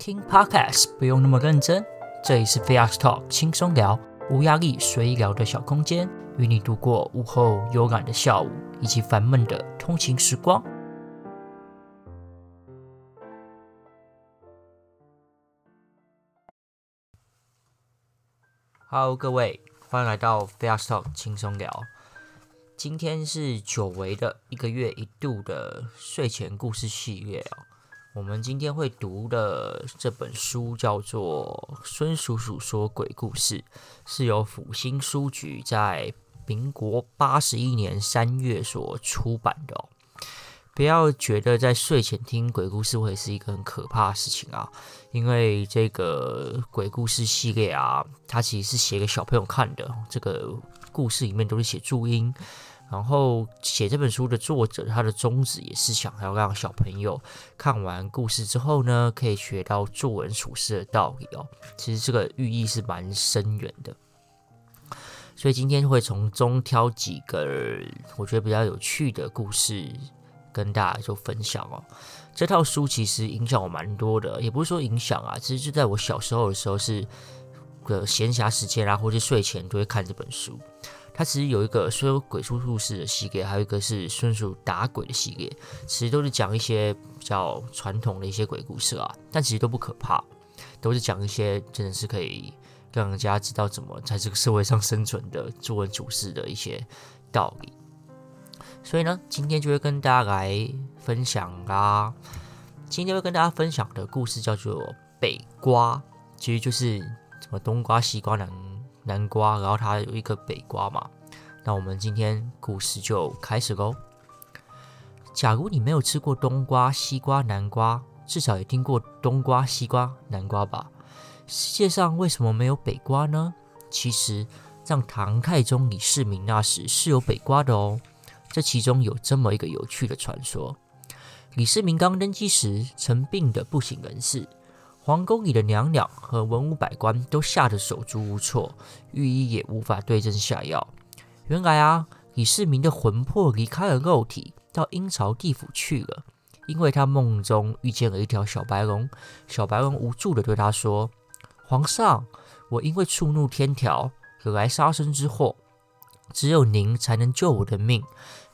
听 Podcast 不用那么认真，这里是 Fast Talk 轻松聊，无压力随意聊的小空间，与你度过午后悠然的下午以及烦闷的通勤时光。Hello，各位，欢迎来到 Fast Talk 轻松聊。今天是久违的一个月一度的睡前故事系列哦。我们今天会读的这本书叫做《孙叔叔说鬼故事》，是由辅星书局在民国八十一年三月所出版的。不要觉得在睡前听鬼故事会是一个很可怕的事情啊，因为这个鬼故事系列啊，它其实是写给小朋友看的。这个故事里面都是写注音。然后写这本书的作者，他的宗旨也是想要让小朋友看完故事之后呢，可以学到做人处事的道理哦。其实这个寓意是蛮深远的，所以今天会从中挑几个我觉得比较有趣的故事跟大家做分享哦。这套书其实影响我蛮多的，也不是说影响啊，其实就在我小时候的时候是个闲暇时间啊，或是睡前都会看这本书。它其实有一个说鬼叔叔式的系列，还有一个是孙叔打鬼的系列，其实都是讲一些比较传统的一些鬼故事啊，但其实都不可怕，都是讲一些真的是可以让人家知道怎么在这个社会上生存的、做人处事的一些道理。所以呢，今天就会跟大家来分享啦。今天会跟大家分享的故事叫做北瓜，其实就是什么冬瓜、西瓜、南。南瓜，然后它有一个北瓜嘛。那我们今天故事就开始喽。假如你没有吃过冬瓜、西瓜、南瓜，至少也听过冬瓜、西瓜、南瓜吧？世界上为什么没有北瓜呢？其实，在唐太宗李世民那时是有北瓜的哦。这其中有这么一个有趣的传说：李世民刚登基时，曾病得不省人事。皇宫里的娘娘和文武百官都吓得手足无措，御医也无法对症下药。原来啊，李世民的魂魄离开了肉体，到阴曹地府去了。因为他梦中遇见了一条小白龙，小白龙无助地对他说：“皇上，我因为触怒天条，惹来杀身之祸，只有您才能救我的命。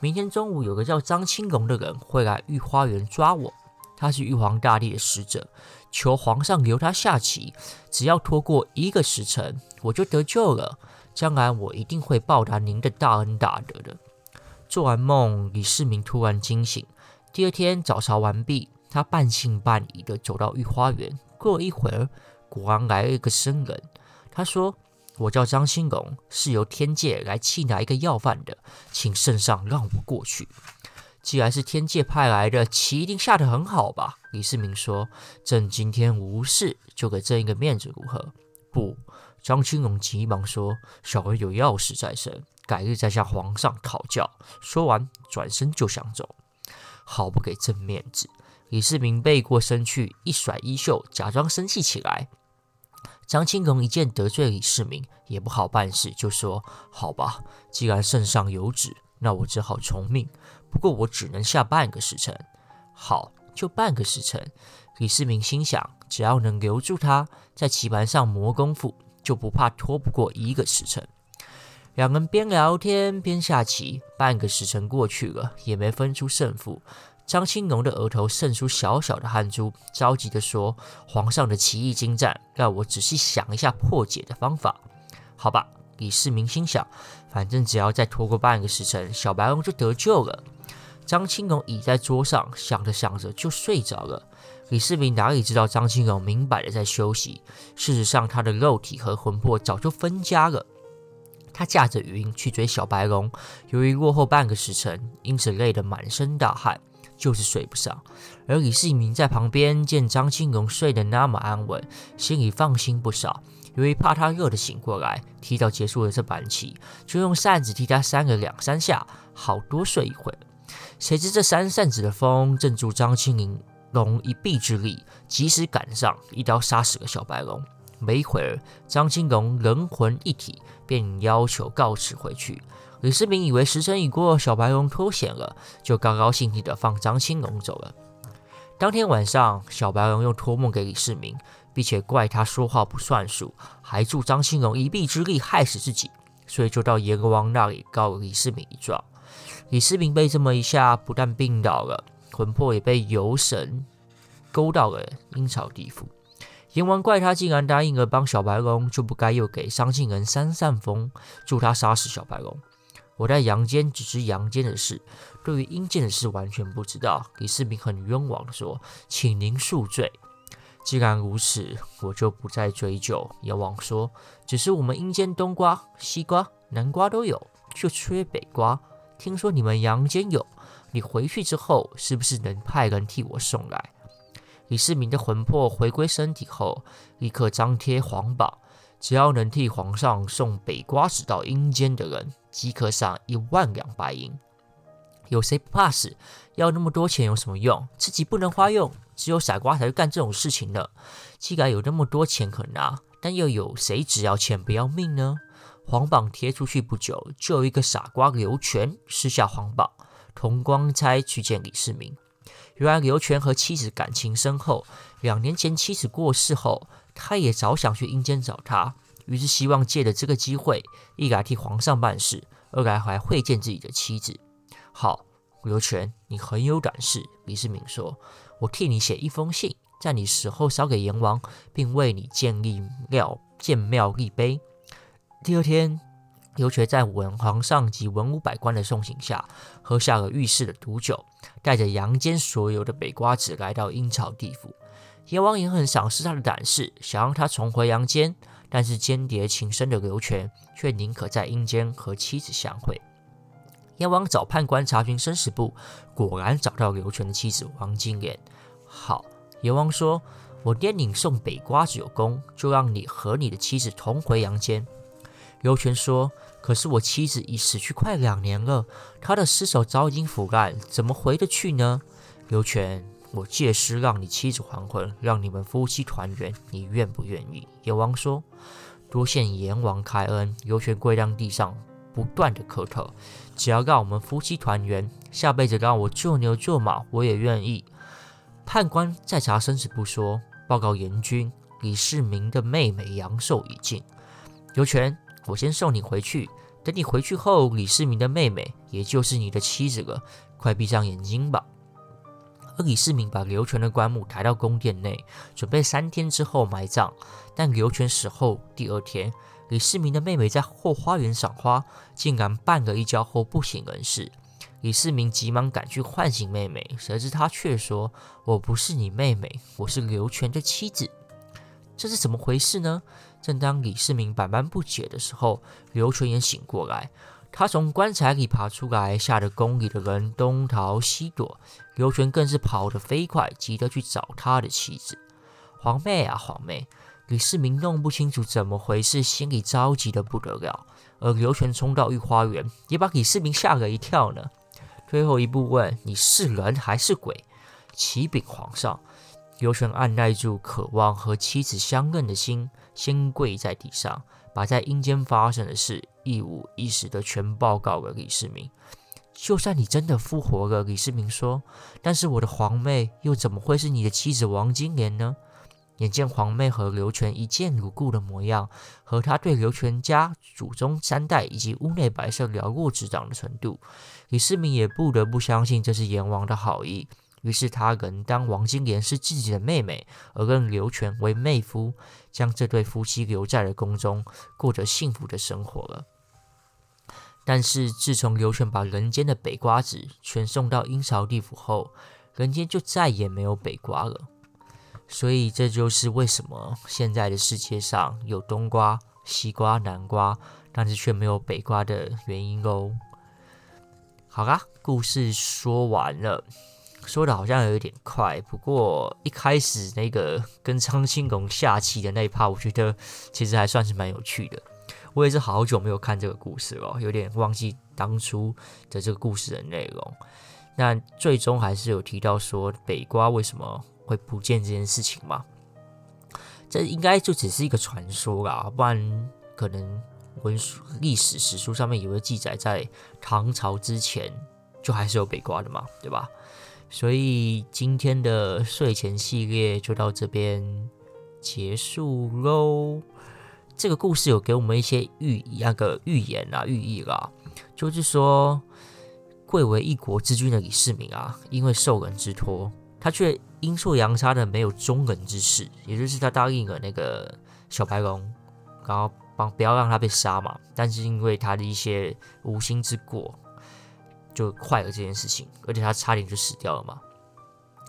明天中午有个叫张青龙的人会来御花园抓我。”他是玉皇大帝的使者，求皇上留他下棋，只要拖过一个时辰，我就得救了。将来我一定会报答您的大恩大德的。做完梦，李世民突然惊醒。第二天早朝完毕，他半信半疑地走到御花园。过了一会儿，果然来了一个僧人。他说：“我叫张兴龙，是由天界来缉拿一个要犯的，请圣上让我过去。”既然是天界派来的，棋一定下得很好吧？李世民说：“朕今天无事，就给朕一个面子，如何？”不，张青龙急忙说：“小儿有要事在身，改日再向皇上讨教。”说完，转身就想走，好不给朕面子。李世民背过身去，一甩衣袖，假装生气起来。张青龙一见得罪李世民，也不好办事，就说：“好吧，既然圣上有旨，那我只好从命。”不过我只能下半个时辰，好，就半个时辰。李世民心想，只要能留住他，在棋盘上磨功夫，就不怕拖不过一个时辰。两人边聊天边下棋，半个时辰过去了，也没分出胜负。张青龙的额头渗出小小的汗珠，着急地说：“皇上的棋艺精湛，让我仔细想一下破解的方法。”好吧，李世民心想，反正只要再拖过半个时辰，小白龙就得救了。张青龙倚在桌上，想着想着就睡着了。李世民哪里知道张青龙明摆着在休息？事实上，他的肉体和魂魄早就分家了。他驾着云去追小白龙，由于落后半个时辰，因此累得满身大汗，就是睡不上。而李世民在旁边见张青龙睡得那么安稳，心里放心不少。由于怕他热的醒过来，提早结束了这盘棋，就用扇子替他扇了两三下，好多睡一会儿。谁知这扇扇子的风正助张青龙一臂之力，及时赶上，一刀杀死了小白龙。没一会儿，张青龙人魂一体，便要求告辞回去。李世民以为时辰已过，小白龙脱险了，就高高兴兴地放张青龙走了。当天晚上，小白龙又托梦给李世民，并且怪他说话不算数，还助张青龙一臂之力害死自己，所以就到阎王那里告李世民一状。李世民被这么一下，不但病倒了，魂魄也被游神勾到了阴曹地府。阎王怪他，既然答应了帮小白龙，就不该又给伤尽人三扇风，助他杀死小白龙。我在阳间只知阳间的事，对于阴间的事完全不知道。李世民很冤枉地说：“请您恕罪。”既然如此，我就不再追究。阎王说：“只是我们阴间冬瓜、西瓜、南瓜都有，就缺北瓜。听说你们阳间有，你回去之后，是不是能派人替我送来？”李世民的魂魄回归身体后，立刻张贴皇榜。只要能替皇上送北瓜子到阴间的人，即可赏一万两白银。有谁不怕死？要那么多钱有什么用？自己不能花用，只有傻瓜才会干这种事情呢。既然有那么多钱可拿，但又有谁只要钱不要命呢？皇榜贴出去不久，就有一个傻瓜刘全撕下皇榜，同光差去见李世民。原来刘全和妻子感情深厚，两年前妻子过世后。他也早想去阴间找他，于是希望借着这个机会，一来替皇上办事，二来还会见自己的妻子。好，刘全，你很有胆识。李世民说：“我替你写一封信，在你死后烧给阎王，并为你建立庙建庙立碑。”第二天，刘全在文皇上及文武百官的送行下，喝下了御赐的毒酒，带着阳间所有的北瓜子来到阴曹地府。阎王也很赏识他的胆识，想让他重回阳间，但是间谍情深的刘全却宁可在阴间和妻子相会。阎王找判官查询生死簿，果然找到刘全的妻子王金莲。好，阎王说：“我念你送北瓜子有功，就让你和你的妻子同回阳间。”刘全说：“可是我妻子已死去快两年了，她的尸首早已经腐烂，怎么回得去呢？”刘全。我借尸让你妻子还魂，让你们夫妻团圆，你愿不愿意？阎王说：“多谢阎王开恩。”尤全跪在地上，不断的磕头，只要让我们夫妻团圆，下辈子让我做牛做马，我也愿意。判官再查生死簿说：“报告阎君，李世民的妹妹阳寿已尽。”尤全，我先送你回去。等你回去后，李世民的妹妹也就是你的妻子了。快闭上眼睛吧。李世民把刘全的棺木抬到宫殿内，准备三天之后埋葬。但刘全死后第二天，李世民的妹妹在后花园赏花，竟然绊了一跤后不省人事。李世民急忙赶去唤醒妹妹，谁知她却说：“我不是你妹妹，我是刘全的妻子。”这是怎么回事呢？正当李世民百般不解的时候，刘全也醒过来。他从棺材里爬出来，吓得宫里的人东逃西躲。刘玄更是跑得飞快，急着去找他的妻子。皇妹啊，皇妹！李世民弄不清楚怎么回事，心里着急得不得了。而刘玄冲到御花园，也把李世民吓了一跳呢。退后一步问：“你是人还是鬼？”启禀皇上。刘玄按捺住渴望和妻子相认的心，先跪在地上。把在阴间发生的事一五一十的全报告给李世民。就算你真的复活了，李世民说，但是我的皇妹又怎么会是你的妻子王金莲呢？眼见皇妹和刘全一见如故的模样，和他对刘全家祖宗三代以及屋内摆设了若指掌的程度，李世民也不得不相信这是阎王的好意。于是他仍当王金莲是自己的妹妹，而认刘全为妹夫，将这对夫妻留在了宫中，过着幸福的生活了。但是自从刘玄把人间的北瓜子全送到阴曹地府后，人间就再也没有北瓜了。所以这就是为什么现在的世界上有冬瓜、西瓜、南瓜，但是却没有北瓜的原因哦。好啦，故事说完了。说的好像有点快，不过一开始那个跟张青龙下棋的那一趴，我觉得其实还算是蛮有趣的。我也是好久没有看这个故事了，有点忘记当初的这个故事的内容。那最终还是有提到说北瓜为什么会不见这件事情嘛？这应该就只是一个传说啦，不然可能文书历史史书上面也会记载，在唐朝之前就还是有北瓜的嘛，对吧？所以今天的睡前系列就到这边结束喽。这个故事有给我们一些寓那个寓言啊、寓意啦，就是说，贵为一国之君的李世民啊，因为受人之托，他却阴错阳差的没有忠人之事，也就是他答应了那个小白龙，然后帮不要让他被杀嘛，但是因为他的一些无心之过，就坏了这件事情，而且他差点就死掉了嘛。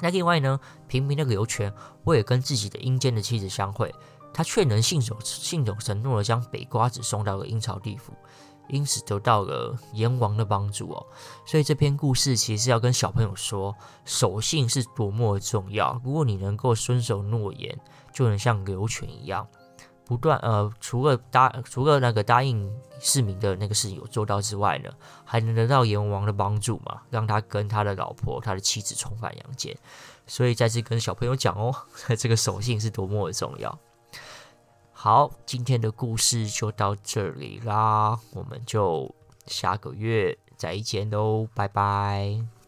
那另外呢，平民那个刘全为了跟自己的阴间的妻子相会。他却能信守信守承诺的将北瓜子送到了阴曹地府，因此得到了阎王的帮助哦。所以这篇故事其实要跟小朋友说，守信是多么的重要。如果你能够遵守诺言，就能像刘全一样，不断呃，除了答除了那个答应市民的那个事情有做到之外呢，还能得到阎王的帮助嘛，让他跟他的老婆、他的妻子重返阳间。所以再次跟小朋友讲哦，这个守信是多么的重要。好，今天的故事就到这里啦，我们就下个月再见喽，拜拜。